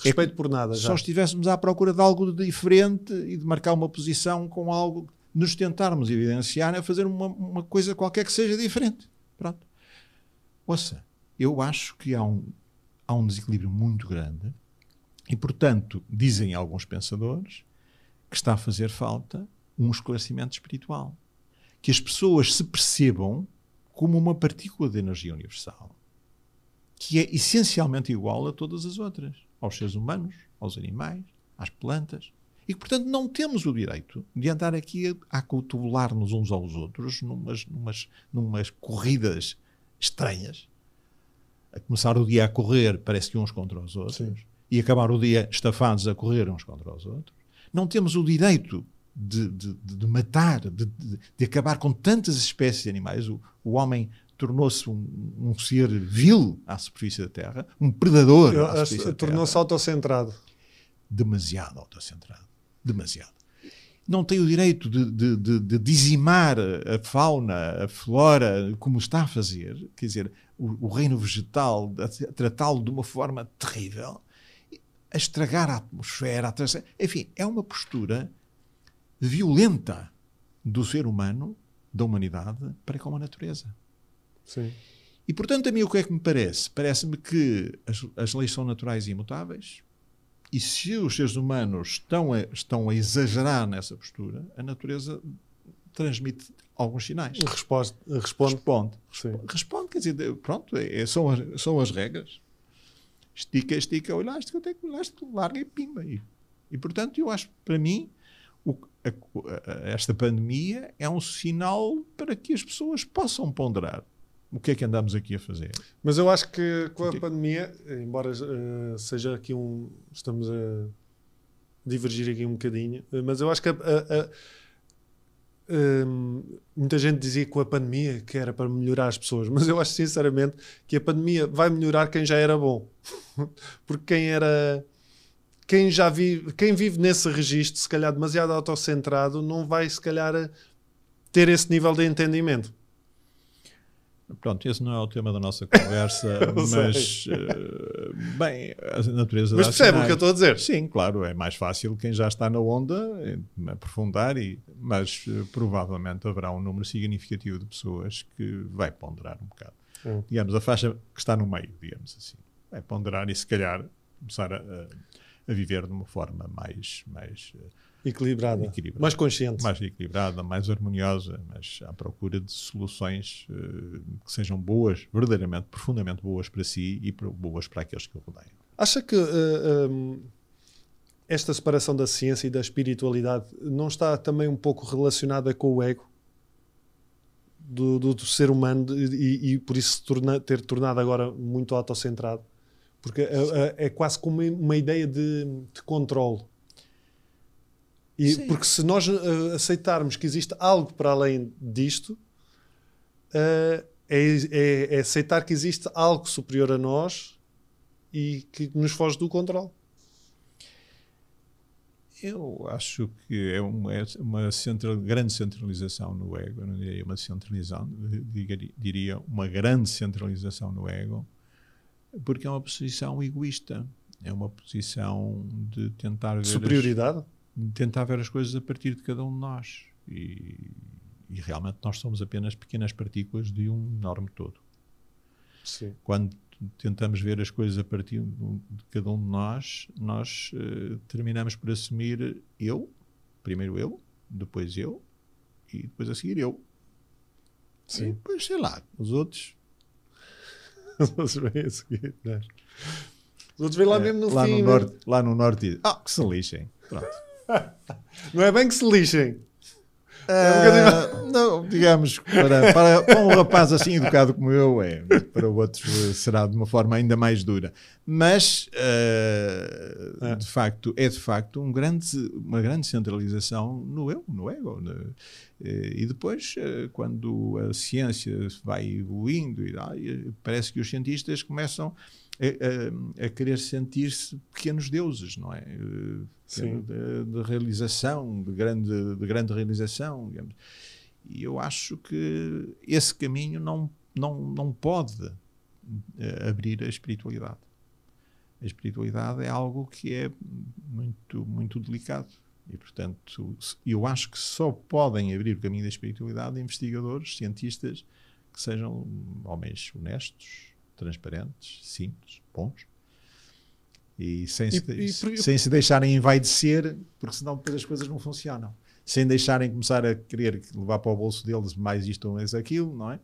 respeito é por nada. Já. Só estivéssemos à procura de algo diferente e de marcar uma posição com algo, nos tentarmos evidenciar a fazer uma, uma coisa qualquer que seja diferente. Pronto. Ouça, eu acho que há um, há um desequilíbrio muito grande e, portanto, dizem alguns pensadores que está a fazer falta um esclarecimento espiritual. Que as pessoas se percebam como uma partícula de energia universal que é essencialmente igual a todas as outras, aos seres humanos, aos animais, às plantas. E que, portanto, não temos o direito de andar aqui a, a cotovelar-nos uns aos outros numas, numas, numas corridas estranhas a começar o dia a correr, parece que uns contra os outros, Sim. e acabar o dia estafados a correr uns contra os outros. Não temos o direito de, de, de matar, de, de, acabar com tantas espécies de animais. O, o homem tornou-se um, um, ser vil à superfície da Terra, um predador. Tornou-se autocentrado. Demasiado autocentrado. Demasiado. Não tem o direito de, de, de, de, dizimar a fauna, a flora, como está a fazer. Quer dizer, o, o reino vegetal, tratá-lo de uma forma terrível, a estragar a atmosfera, a enfim, é uma postura violenta do ser humano, da humanidade, para com a natureza. Sim. E, portanto, a mim o que é que me parece? Parece-me que as, as leis são naturais e imutáveis, e se os seres humanos estão a, estão a exagerar nessa postura, a natureza transmite alguns sinais. Responde. Responde. Responde, responde quer dizer, pronto, é, são, as, são as regras. Estica, estica o elástico, até que o elástico larga e pimba. E, e portanto, eu acho, para mim, o, a, a, esta pandemia é um sinal para que as pessoas possam ponderar o que é que andamos aqui a fazer. Mas eu acho que com a que... pandemia, embora uh, seja aqui um. Estamos a divergir aqui um bocadinho, mas eu acho que a, a hum, muita gente dizia com a pandemia que era para melhorar as pessoas, mas eu acho sinceramente que a pandemia vai melhorar quem já era bom. Porque quem era. Quem já vive, quem vive nesse registro, se calhar demasiado autocentrado, não vai se calhar ter esse nível de entendimento. Pronto, esse não é o tema da nossa conversa, mas uh, bem, a natureza Mas percebe o que eu estou a dizer? Sim, claro, é mais fácil quem já está na onda aprofundar, e, mas uh, provavelmente haverá um número significativo de pessoas que vai ponderar um bocado. Hum. Digamos, a faixa que está no meio, digamos assim, vai ponderar e se calhar começar a, a viver de uma forma mais, mais uh, Equilibrada, equilibrada, mais consciente. Mais equilibrada, mais harmoniosa, mas à procura de soluções uh, que sejam boas, verdadeiramente, profundamente boas para si e boas para aqueles que o rodeiam. Acha que uh, eh, um, ehm, esta separação da ciência e da espiritualidade não está também um pouco relacionada com o ego do, do, do ser humano e, e, por isso torna, ter tornado agora muito autocentrado? Porque é, é, é quase como uma ideia de, de controle e, porque se nós uh, aceitarmos que existe algo para além disto, uh, é, é, é, aceitar que existe algo superior a nós e que nos foge do controle. Eu acho que é uma, é uma central, grande centralização no ego, eu não diria uma centralização, diria uma grande centralização no ego, porque é uma posição egoísta, é uma posição de tentar ver. Superioridade? As, tentar ver as coisas a partir de cada um de nós. E, e realmente nós somos apenas pequenas partículas de um enorme todo. Sim. Quando tentamos ver as coisas a partir de cada um de nós, nós uh, terminamos por assumir eu, primeiro eu, depois eu e depois a seguir eu. Sim. E depois, sei lá, os outros. Os outros vêm a seguir, né? Os outros vêm lá é, mesmo no lá fim. No né? norte, lá no norte, ah, que se lixem. Pronto. Não é bem que se lixem. Um não, digamos, para, para, para, um rapaz assim educado como eu, é, para outros será de uma forma ainda mais dura. Mas, uh, é. de facto, é de facto um grande, uma grande centralização no eu, no ego. No, e depois, uh, quando a ciência vai evoluindo, e, parece que os cientistas começam a, a, a querer sentir-se pequenos deuses, não é? Sim. De, de, realização, de grande, de grande realização. Digamos. E eu acho que esse caminho não, não, não pode uh, abrir a espiritualidade. A espiritualidade é algo que é muito, muito delicado. E, portanto, eu acho que só podem abrir o caminho da espiritualidade investigadores, cientistas, que sejam homens honestos, transparentes, simples, bons, e sem, se, e, e, sem se deixarem envaidecer, porque senão depois as coisas não funcionam. Sem deixarem começar a querer levar para o bolso deles mais isto ou mais aquilo, não é?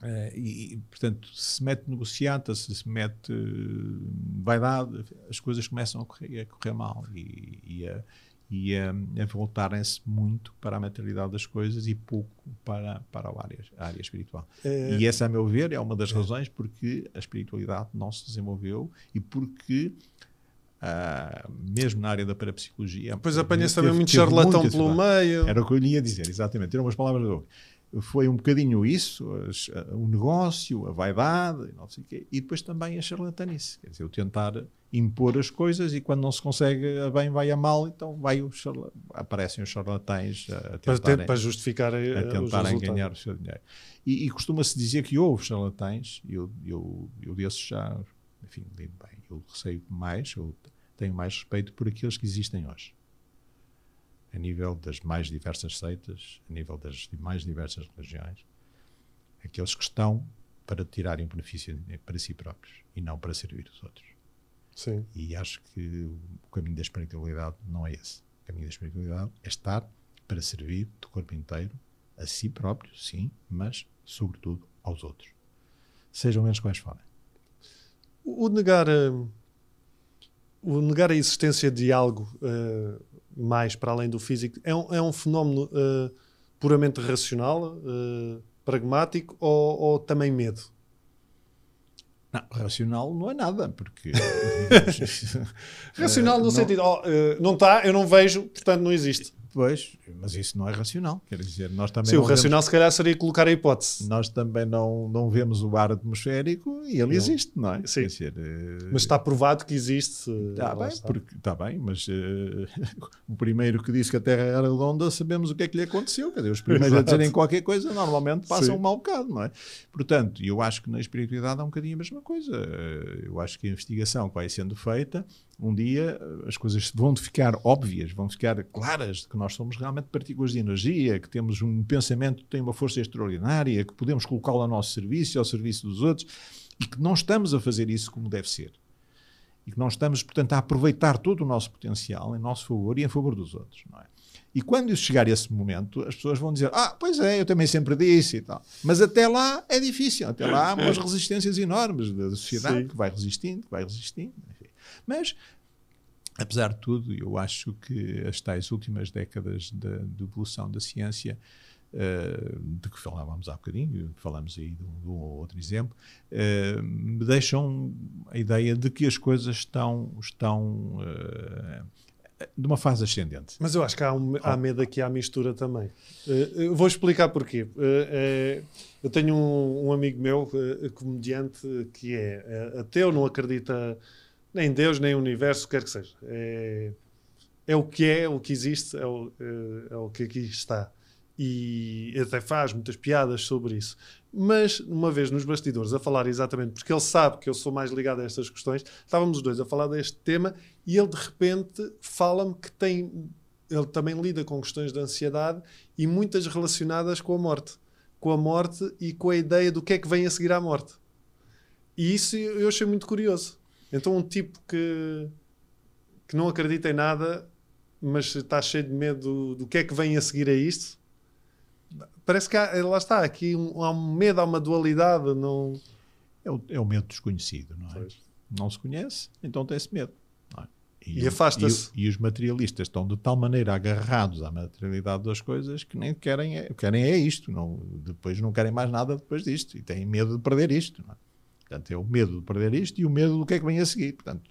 Uh, e, portanto, se mete negociata, se se mete uh, vaidade, as coisas começam a correr, a correr mal e, e a, e a, a voltarem-se muito para a materialidade das coisas e pouco para, para a, área, a área espiritual. É... E essa, a meu ver, é uma das é. razões porque a espiritualidade não se desenvolveu e porque Uh, mesmo na área da parapsicologia. Depois apanha-se também muito charlatão pelo meio. Era o que eu ia dizer, exatamente. Tiram umas palavras do foi um bocadinho isso, o negócio, a vaidade, não sei quê, e depois também a charlatanice. Quer dizer, o tentar impor as coisas e quando não se consegue a bem, vai a mal, então vai o aparecem os charlatães a tentarem, para, justificar a, a tentarem ganhar o seu dinheiro. E, e costuma-se dizer que houve charlatães, eu, eu, eu desses já, enfim, bem, eu receio mais, eu tenho mais respeito por aqueles que existem hoje a nível das mais diversas seitas, a nível das mais diversas religiões, aqueles que estão para tirarem benefício para si próprios e não para servir os outros. Sim. E acho que o caminho da espiritualidade não é esse. O caminho da espiritualidade é estar para servir do corpo inteiro, a si próprio, sim, mas sobretudo aos outros. Sejam eles quais forem. O negar a, o negar a existência de algo uh, mais para além do físico, é um, é um fenómeno uh, puramente racional, uh, pragmático ou, ou, também medo? Não, racional não é nada, porque. Racional no não- sentido, eh, não está, eu não vejo, portanto não existe. Pois, mas isso não é racional. Quer dizer, nós também Sim, o não vemos- racional se calhar seria colocar a hipótese. nós também não, não vemos o ar atmosférico e ele Não. existe, não é? Sim. Dizer, eh, Mas está provado que existe. eh, Está bem, está. porque, está bem, mas eh, o primeiro que disse que a Terra era redonda, sabemos o que é que lhe aconteceu. Quer dizer, os primeiros a Exato. dizerem qualquer coisa normalmente passam Sim. um mau bocado, não é? Portanto, eu acho que na espiritualidade é um bocadinho a mesma coisa. Eu acho que a investigação que vai sendo feita, um dia as coisas vão ficar óbvias, vão ficar claras de que nós somos realmente partículas de energia, que temos um pensamento que tem uma força extraordinária, que podemos colocá-lo ao nosso serviço, ao serviço dos outros, e que não estamos a fazer isso como deve ser e que nós estamos, portanto, a aproveitar todo o nosso potencial em nosso favor e em favor dos outros, não é? E quando chegar esse momento, as pessoas vão dizer: Ah, pois é, eu também sempre disse e tal. Mas até lá é difícil, até lá há umas resistências enormes da sociedade Sim. que vai resistindo, que vai resistindo. Mas, apesar de tudo, eu acho que as tais últimas décadas de, evolução da ciência eh, de que falávamos há bocadinho, falamos aí de um, de um ou outro exemplo, eh, me deixam a ideia de que as coisas estão, estão eh, de uma fase ascendente. Mas eu acho que há, um, há medo aqui à mistura também. Eu vou explicar porquê. Eh, eh, eu tenho um, um amigo meu, comediante, que é ateu, não acredita nem em Deus, nem em universo, quer que seja. É, é o que é, o que existe, é o, eh, é o que aqui está. E até faz muitas piadas sobre isso. Mas, uma vez nos bastidores, a falar exatamente, porque ele sabe que eu sou mais ligado a estas questões, estávamos os dois a falar deste tema e ele de repente fala-me que tem. Ele também lida com questões de ansiedade e muitas relacionadas com a morte. Com a morte e com a ideia do que é que vem a seguir à morte. E isso eu achei muito curioso. Então, um tipo que, que não acredita em nada, mas está cheio de medo do que é que vem a seguir a isto. Parece que há, lá está, aqui um- há um medo, há uma dualidade. Não... É o, é o medo desconhecido, não é? Pois. Não se conhece, então tem-se medo. não é? E afasta-se. E, e os materialistas estão de tal maneira agarrados à materialidade das coisas que nem querem é, querem é isto. Não, depois não querem mais nada depois disto. E têm medo de perder isto. não é? Portanto, é o medo de perder isto e o medo do que é que vem a seguir. Portanto,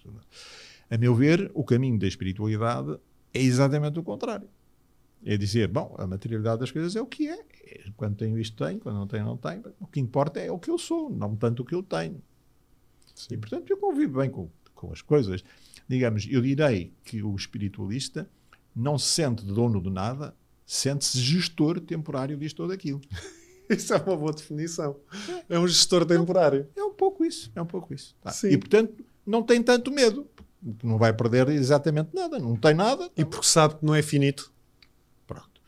a meu ver, o caminho da espiritualidade é exatamente o contrário. É dizer, bom, a materialidade das coisas é o que é. Quando tenho isto, tenho. Quando não tenho, não tenho. O que importa é o que eu sou, não tanto o que eu tenho. E, portanto, eu convivo bem com, com as coisas. Digamos, eu direi que o espiritualista não se sente dono de nada, sente-se gestor temporário disto ou daquilo. Isso é uma boa definição. É um gestor temporário. É pouco isso, é um pouco isso. tá? E, portanto, não tem tanto medo. Não vai perder exatamente nada, não tem nada. E porque sabe que não é finito. Pronto.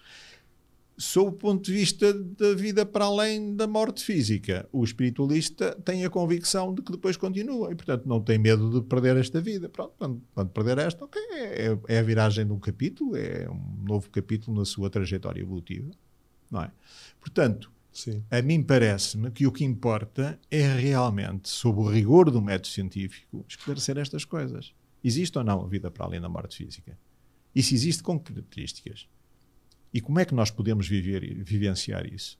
Sob o ponto de vista da vida para além da morte física, o espiritualista tem a convicção de que depois continua e, portanto, não tem medo de perder esta vida. Pronto, quando, quando perder esta, ok, é, é a viragem de um capítulo, é um novo capítulo na sua trajetória evolutiva, não é? Portanto, Sim. a mim parece-me que o que importa é realmente, sob o rigor do método científico, esclarecer estas coisas. Existe ou não a vida para além da morte física? E se existe, com que características? E como é que nós podemos viver vivenciar isso?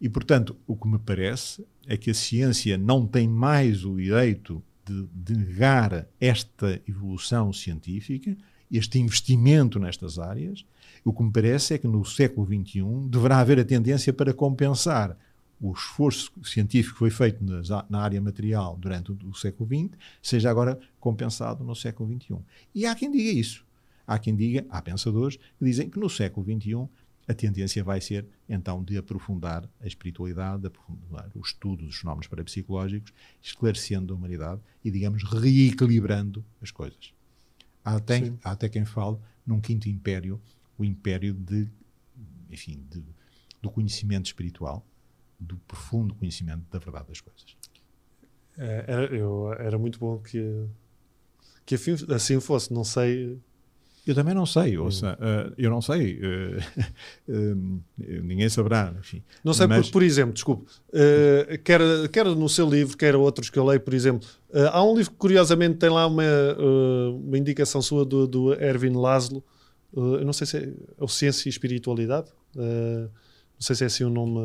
E, portanto, o que me parece é que a ciência não tem mais o direito de negar esta evolução científica, este investimento nestas áreas. O que me parece é que no século XXI deverá haver a tendência para compensar o esforço científico que foi feito nas na área material durante o, o século XX, seja agora compensado no século XXI. E há quem diga isso. Há quem diga, há pensadores que dizem que no século XXI a tendência vai ser então de aprofundar a espiritualidade, de aprofundar o estudo dos fenómenos parapsicológicos, esclarecendo a humanidade e, digamos, reequilibrando as coisas. Há até, Sim. há até quem fale num quinto império, o império de, enfim, de- do conhecimento espiritual, do profundo conhecimento da verdade das coisas. É, era, eu, era muito bom que, que afim- assim fosse. Não sei. Eu também não sei, ouça, eh, eu não sei, eh, eh, ninguém saberá, enfim. Não sei, Mas- porque, por exemplo, desculpe, quer, quer no seu livro, quer outros que eu leio, por exemplo, há um livro que curiosamente tem lá uma, uma indicação sua do, do Erwin Laszlo, eh, eu não sei se é, é Ciência e Espiritualidade, eh, não sei se é assim o nome,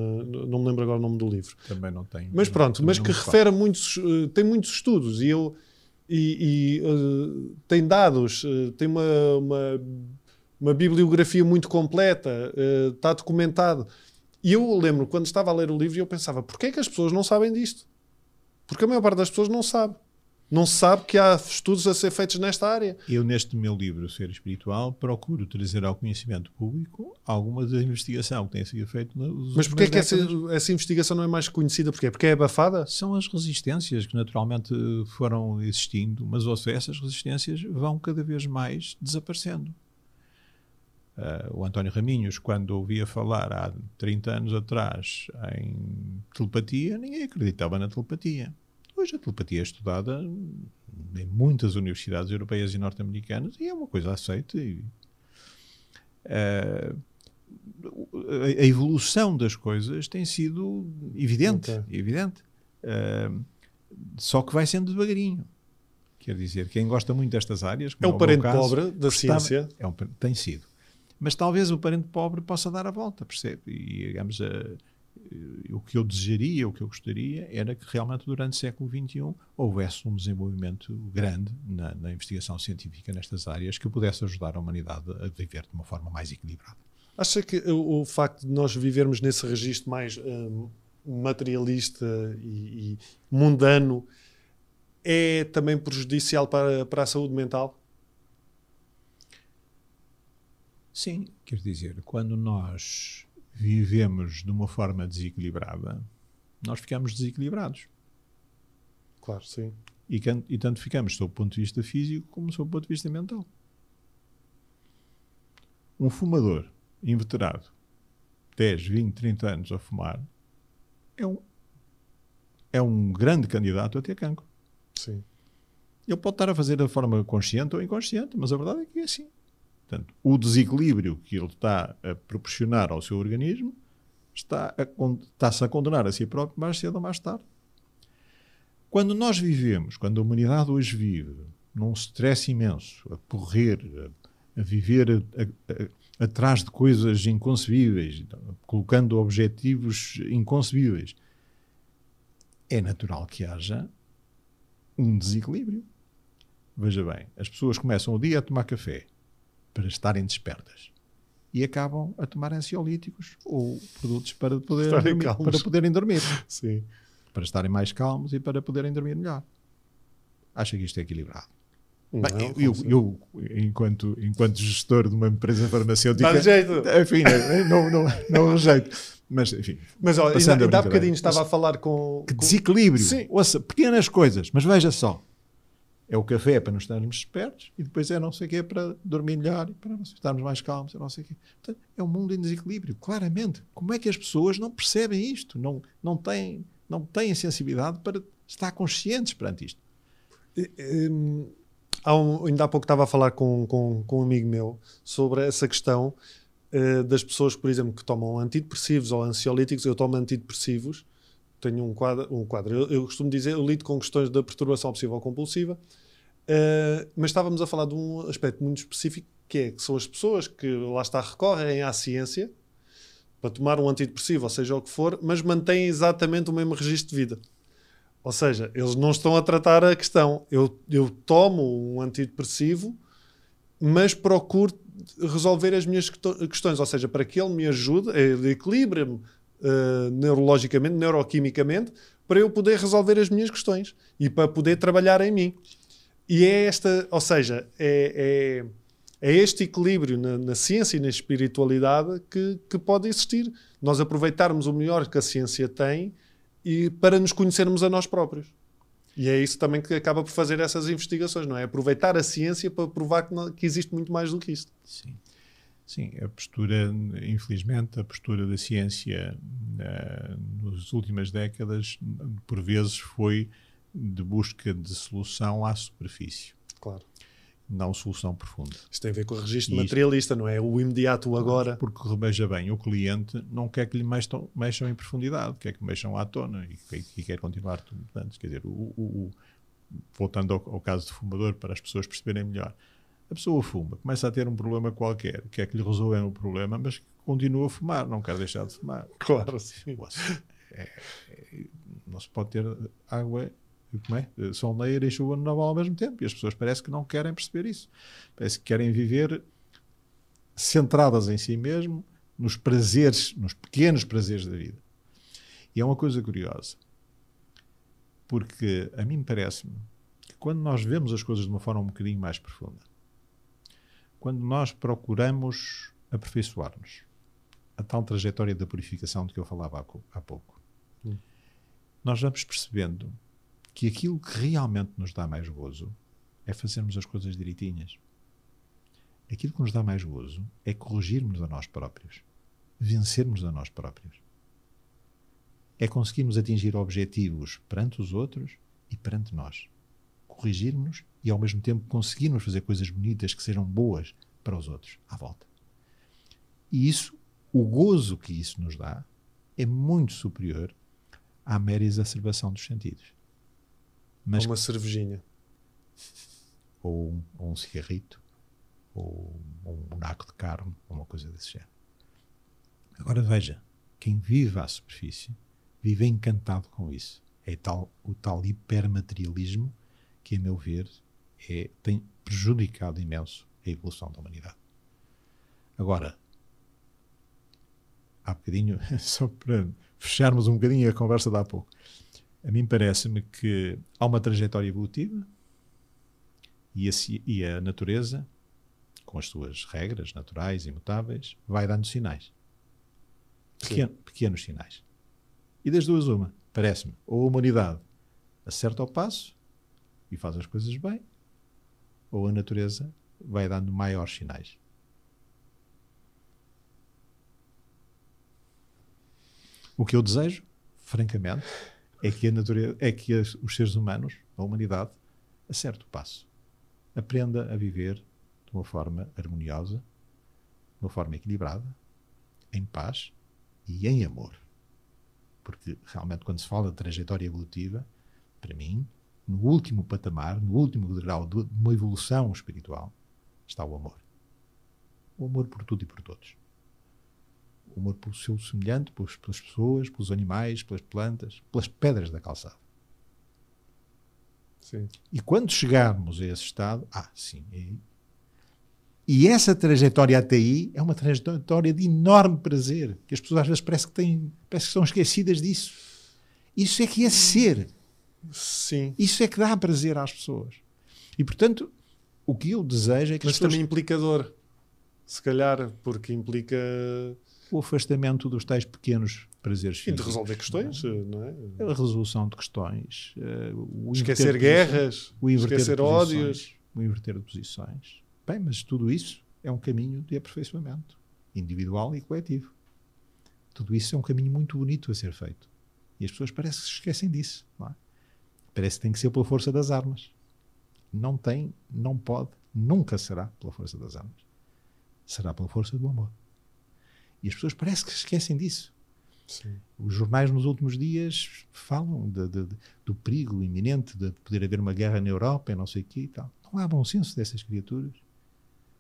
não me lembro agora o nome do livro. Também não tem. Mas pronto, mas que refere a muitos, uh, tem muitos estudos e eu e, e uh, tem dados, uh, tem uma, uma, uma, bibliografia muito completa, está documentado. E eu lembro quando estava a ler o livro e eu pensava, porquê é que as pessoas não sabem disto? Porque a maior parte das pessoas não sabe. Não se sabe que há estudos a ser feitos nesta área. Eu, neste meu livro, Ser Espiritual, procuro trazer ao conhecimento público alguma da investigação que tem sido feita nos Mas porquê é que essa, essa, investigação não é mais conhecida? Porquê? Porque é abafada? São as resistências que naturalmente foram existindo, mas ouça, essas resistências vão cada vez mais desaparecendo. Uh, o António Raminhos, quando ouvia falar há 30 anos atrás em telepatia, ninguém acreditava na telepatia. Hoje a telepatia é estudada em muitas universidades europeias e norte-americanas e é uma coisa aceita. E, uh, a evolução das coisas tem sido evidente, okay. evidente. Uh, só que vai sendo devagarinho. Quer dizer, quem gosta muito destas áreas. É um parente caso, pobre da ciência. É um, tem sido. Mas talvez o parente pobre possa dar a volta, percebe? E, digamos, a, eh, o que eu desejaria, o que eu gostaria, era que realmente durante o século XXI houvesse um desenvolvimento grande na, na, investigação científica nestas áreas que pudesse ajudar a humanidade a viver de uma forma mais equilibrada. Acha que o, o facto de nós vivermos nesse registro mais um, materialista e, e, mundano é também prejudicial para, para a saúde mental? Sim, quer dizer, quando nós vivemos de uma forma desequilibrada, nós ficamos desequilibrados. Claro, sim. E, e tanto ficamos sob o ponto de vista físico como sob o ponto de vista mental. Um fumador inveterado, 10, 20, 30 anos a fumar, é um, é um grande candidato a ter cancro. Sim. Ele pode estar a fazer de forma consciente ou inconsciente, mas a verdade é que é assim. Portanto, o desequilíbrio que ele está a proporcionar ao seu organismo está a, está-se a condenar a si próprio mais cedo ou mais tarde. Quando nós vivemos, quando a humanidade hoje vive num stress imenso, a correr, a, a viver a, atrás de coisas inconcebíveis, colocando objetivos inconcebíveis, é natural que haja um desequilíbrio. Veja bem, as pessoas começam o dia a tomar café, para estarem despertas. E acabam a tomar ansiolíticos ou produtos para, poder dormir, para poderem dormir. Sim. Para estarem mais calmos e para poderem dormir melhor. Acha que isto é equilibrado? Não, Bem, eu, eu, eu, enquanto, enquanto gestor de uma empresa farmacêutica, Dá jeito. enfim, não, não, não rejeito. Mas, enfim. Mas olha, ainda, ainda há bocadinho estava a falar com. Que desequilíbrio. Sim. Ouça, pequenas coisas, mas veja só. É o café para nos estarmos espertos e depois é não sei o quê para dormir melhor e para estarmos mais calmos não sei o quê. Portanto, é um mundo em desequilíbrio, claramente. Como é que as pessoas não percebem isto? Não, não, têm, não têm sensibilidade para estar conscientes perante isto? Um, ainda há pouco estava a falar com, com, com um amigo meu sobre essa questão uh, das pessoas, por exemplo, que tomam antidepressivos ou ansiolíticos. Eu tomo antidepressivos tenho um quadro, um quadro. Eu, eu, costumo dizer, eu lido com questões da perturbação obsessiva compulsiva, uh, mas estávamos a falar de um aspecto muito específico, que é que são as pessoas que lá está recorrem à ciência para tomar um antidepressivo, ou seja o que for, mas mantêm exatamente o mesmo registro de vida. Ou seja, eles não estão a tratar a questão. Eu, eu tomo um antidepressivo, mas procuro resolver as minhas questões, ou seja, para que ele me ajude, ele equilibre-me uh, neurologicamente, neuroquimicamente, para eu poder resolver as minhas questões e para poder trabalhar em mim. E é esta, ou seja, é, é, é este equilíbrio na, na, ciência e na espiritualidade que, que pode existir. Nós aproveitarmos o melhor que a ciência tem e para nos conhecermos a nós próprios. E é isso também que acaba por fazer essas investigações, não é? Aproveitar a ciência para provar que, não, que existe muito mais do que isto. Sim. Sim, a postura, infelizmente, a postura da ciência uh, nas últimas décadas, por vezes, foi de busca de solução à superfície. Claro. Não solução profunda. Isso tem a ver com o registro e materialista, isto, não é? O imediato, o agora. Porque, veja bem, o cliente não quer que lhe mexam, mexam em profundidade, quer que mexam à tona e, e quer continuar. Portanto, quer dizer, o, o, o, voltando ao, ao caso do fumador, para as pessoas perceberem melhor, A pessoa fuma, começa a ter um problema qualquer, quer que lhe resolvam o problema, mas continua a fumar, não quer deixar de fumar. Claro, sim. É, é, não se pode ter água como é? solneira e chuva no naval ao mesmo tempo. E as pessoas parece que não querem perceber isso. Parece que querem viver centradas em si mesmo, nos prazeres, nos pequenos prazeres da vida. E é uma coisa curiosa, porque a mim parece-me que quando nós vemos as coisas de uma forma um bocadinho mais profunda, quando nós procuramos aperfeiçoar-nos, a tal trajetória da purificação de que eu falava há pouco, hum. nós vamos percebendo que aquilo que realmente nos dá mais gozo é fazermos as coisas direitinhas. Aquilo que nos dá mais gozo é corrigirmos a nós próprios, vencermos a nós próprios. É conseguirmos atingir objetivos perante os outros e perante nós. Corrigirmos e ao mesmo tempo conseguirmos fazer coisas bonitas que sejam boas para os outros à volta. E isso, o gozo que isso nos dá, é muito superior à mera exacerbação dos sentidos. Mas, ou uma cervejinha. Ou um, ou um cigarrito. Ou um boneco de carne. Ou uma coisa desse género. Agora veja, quem vive à superfície vive encantado com isso. É tal, o tal hipermaterialismo que, a meu ver, é, tem prejudicado imenso a evolução da humanidade. Agora, há bocadinho, só para fecharmos um bocadinho a conversa de há pouco, a mim parece-me que há uma trajetória evolutiva e a, e a natureza, com as suas regras naturais e imutáveis, vai dando sinais. Pequeno, pequenos sinais. E das duas, uma, parece-me, ou a humanidade acerta ao passo e faz as coisas bem, ou a natureza vai dando maiores sinais. O que eu desejo, francamente, é que a natureza, é que as, os seres humanos, a humanidade, acerte o passo. Aprenda a viver de uma forma harmoniosa, de uma forma equilibrada, em paz e em amor. Porque realmente quando se fala de trajetória evolutiva, para mim, no último patamar, no último grau de uma evolução espiritual, está o amor. O amor por tudo e por todos o amor pelo seu semelhante, pelas, pessoas, pelos animais, pelas plantas, pelas pedras da calçada. Sim. E quando chegarmos a esse estado, ah, sim. E, e essa trajetória até aí é uma trajetória de enorme prazer, que as pessoas às vezes parece que, têm, parece que são esquecidas disso. Isso é que é ser. Sim. Isso é que dá prazer às pessoas. E portanto, o que eu desejo é que Mas as pessoas... também implicador. Se calhar, porque implica o afastamento dos tais pequenos prazeres físicos. E de resolver questões, não é? A resolução de questões. Uh, esquecer guerras, o esquecer ódios. O inverter de posições. Bem, mas tudo isso é um caminho de aperfeiçoamento, individual e coletivo. Tudo isso é um caminho muito bonito a ser feito. E as pessoas parecem que se esquecem disso. É? Parece que tem que ser pela força das armas. Não tem, não pode, nunca será pela força das armas. Será pela força do amor. E as pessoas parece que esquecem disso. Sim. Os jornais nos últimos dias falam de, de, de, do perigo iminente de poder haver uma guerra na Europa e não sei o quê e tal. Não há bom senso dessas criaturas.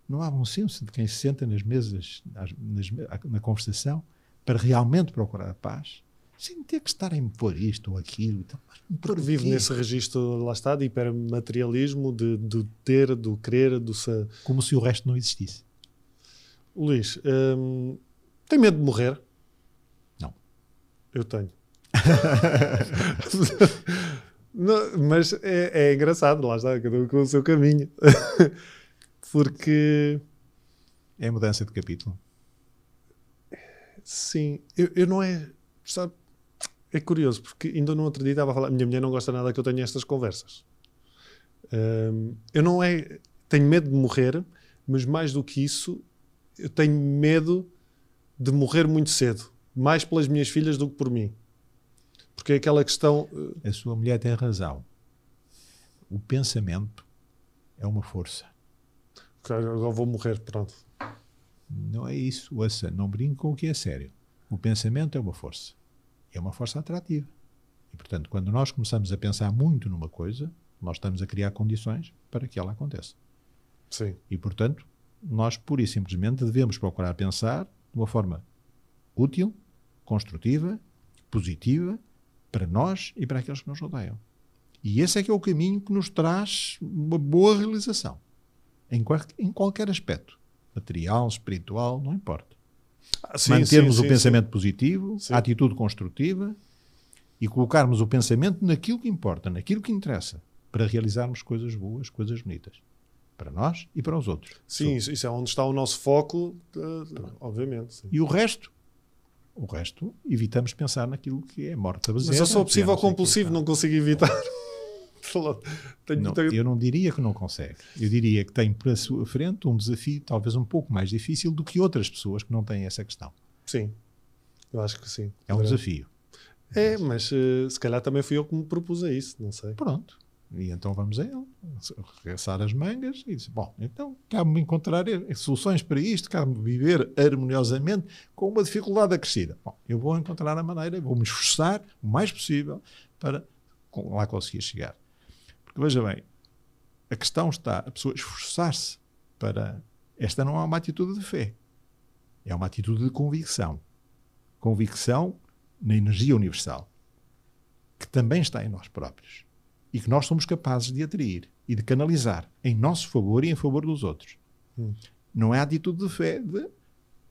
Não há bom senso de quem se senta nas mesas, nas, nas, na conversação, para realmente procurar a paz, sem ter que estar a impor isto ou aquilo. Então, Porque vive nesse registro, lá está, de hipermaterialismo, de, do ter, do querer, do... Como se o resto não existisse. Luís, hum, tem medo de morrer? Não. Eu tenho. Não, mas é, é, engraçado, lá está, cada um com o seu caminho. Porque. É mudança de capítulo. Sim, eu, eu não é. Sabe, é curioso, porque ainda no outro dia estava a falar. Minha mulher não gosta nada que eu tenha estas conversas. Um, eu não é. Tenho medo de morrer, mas mais do que isso, eu tenho medo de morrer muito cedo, mais pelas minhas filhas do que por mim. Porque é aquela questão. Eh, a sua mulher tem razão. O pensamento é uma força. Claro, agora vou morrer, pronto. Não é isso, ouça, não brinque com o que é sério. O pensamento é uma força. É uma força atrativa. E, portanto, quando nós começamos a pensar muito numa coisa, nós estamos a criar condições para que ela aconteça. Sim. E, portanto, nós pura e simplesmente devemos procurar pensar de uma forma útil, construtiva, positiva, para nós e para aqueles que nos rodeiam. E esse é que é o caminho que nos traz uma boa realização. Em, qual, em qualquer aspecto. Material, espiritual, não importa. Ah, sim, Mantermos sim, o sim, pensamento positivo, a atitude construtiva e colocarmos o pensamento naquilo que importa, naquilo que interessa, para realizarmos coisas boas, coisas bonitas. Para nós e para os outros. Sim, isso, isso é onde está o nosso foco, eh, obviamente. E o resto? O resto, evitamos pensar naquilo que é morte Mas eu sou é possível não sei o quê, compulsivo, não consigo evitar. Tenho- Não, tenho- eu não diria que não consegue. Eu diria que tem para a sua frente um desafio talvez um pouco mais difícil do que outras pessoas que não têm essa questão. Sim, eu acho que sim. É um desafio. É, mas eh, se calhar também fui eu que me propus a isso, não sei. Pronto. E então vamos a ele, regressar as mangas e dizer, bom, então cabe-me encontrar soluções para isto, cabe-me viver harmoniosamente com uma dificuldade acrescida. Bom, eu vou encontrar a maneira, vou me esforçar o mais possível para lá conseguir chegar. Porque veja bem, a questão está a pessoa esforçar-se para. Esta não é uma atitude de fé, é uma atitude de convicção. Convicção na energia universal, que também está em nós próprios e que nós somos capazes de atrair e de canalizar em nosso favor e em favor dos outros. Hum. Não é a atitude de fé de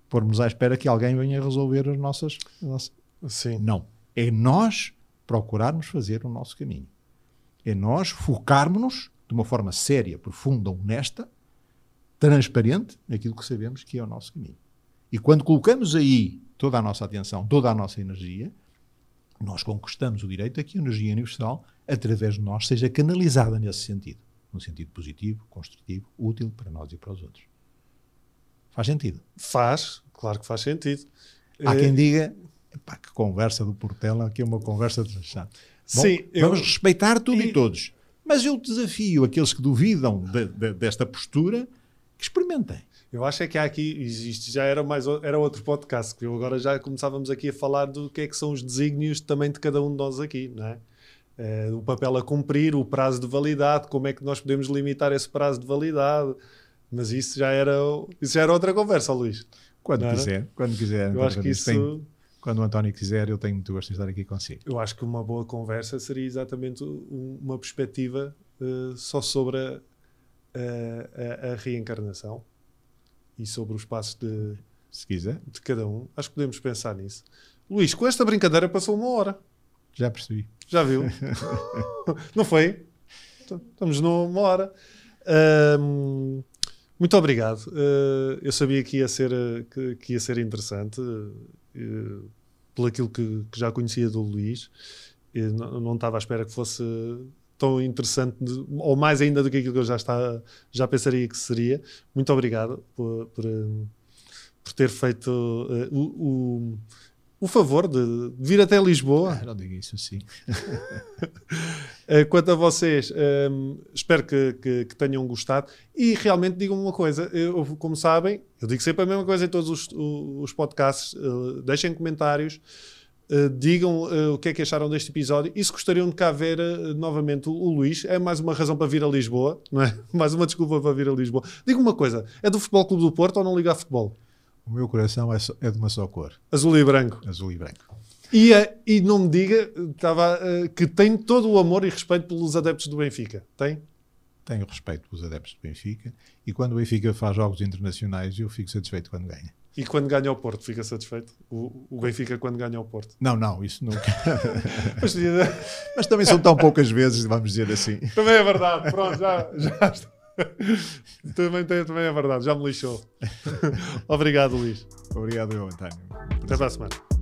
pormos à espera que alguém venha resolver as nossas. as nossas-. Não. É nós procurarmos fazer o nosso caminho. É nós focarmos-nos de uma forma séria, profunda, honesta, transparente naquilo que sabemos que é o nosso caminho. E quando colocamos aí toda a nossa atenção, toda a nossa energia, nós conquistamos o direito a que a energia universal, através de nós, seja canalizada nesse sentido. Num sentido positivo, construtivo, útil para nós e para os outros. Faz sentido. Faz, claro que faz sentido. Há Eh, quem diga "Epá, que conversa do Portela, que é uma conversa desachada. Bom, Sim, eu- vamos respeitar tudo e, E- todos. Mas eu desafio aqueles que duvidam de- de- desta postura que experimentem. Eu acho é que há aqui, isto já era mais era outro podcast, que eu agora já começávamos aqui a falar do que é que são os desígnios também de cada um de nós aqui, não é? Eh, o papel a cumprir, o prazo de validade, como é que nós podemos limitar esse prazo de validade. Mas isso já era, isso já era outra conversa, Luís. Quando quiser, quando quiser. Eu acho que isso, tem- quando o António quiser, eu tenho muito gosto de estar aqui consigo. eu acho que uma boa conversa seria exatamente um- uma perspectiva eh, só sobre a, a- a- reencarnação e sobre os passos de, Se quiser, de cada um. Acho que podemos pensar nisso. Luís, com esta brincadeira passou uma hora. já percebi. Já viu? Não foi? Estamos numa hora. Ahm, muito obrigado. Ah, eu sabia que ia ser, ah, que, que ia ser interessante uh, pelo aquilo que, que já conhecia do Luís. Não, não estava à espera que fosse tão interessante, ou mais ainda do que aquilo que eu já, está, já pensaria que seria. Muito obrigado por, por, ah, por ter feito ah, o, o, o favor de vir até Lisboa. Ah, não diga isso assim. Uh, Quanto a vocês, um, espero que, que- que tenham gostado e realmente digam-me uma coisa. Eu, como sabem, eu digo sempre a mesma coisa em todos os, os podcasts. uh, deixem comentários, uh, digam uh, o que é que acharam deste episódio e se gostariam de cá ver uh, novamente o, o Luís. É mais uma razão para vir a Lisboa, não é? Mais uma desculpa para vir a Lisboa. Diga-me uma coisa: é do Futebol Clube do Porto ou não liga a futebol? O meu coração é, só- é de uma só cor, Azul e branco. azul e branco. E, uh, e não me diga estava, uh, que tem todo o amor e respeito pelos adeptos do Benfica. Tem? Tenho respeito pelos adeptos do Benfica e quando o Benfica faz jogos internacionais eu fico satisfeito quando ganha. E quando ganha o Porto, fica satisfeito? O, o Benfica quando ganha o Porto. Não, não, isso nunca. Mas, Mas também são tão poucas vezes, vamos dizer assim. também é verdade, pronto, já, já está. também, também é verdade, já me lixou. Obrigado, Luís. Obrigado, eu, António. Até para a semana.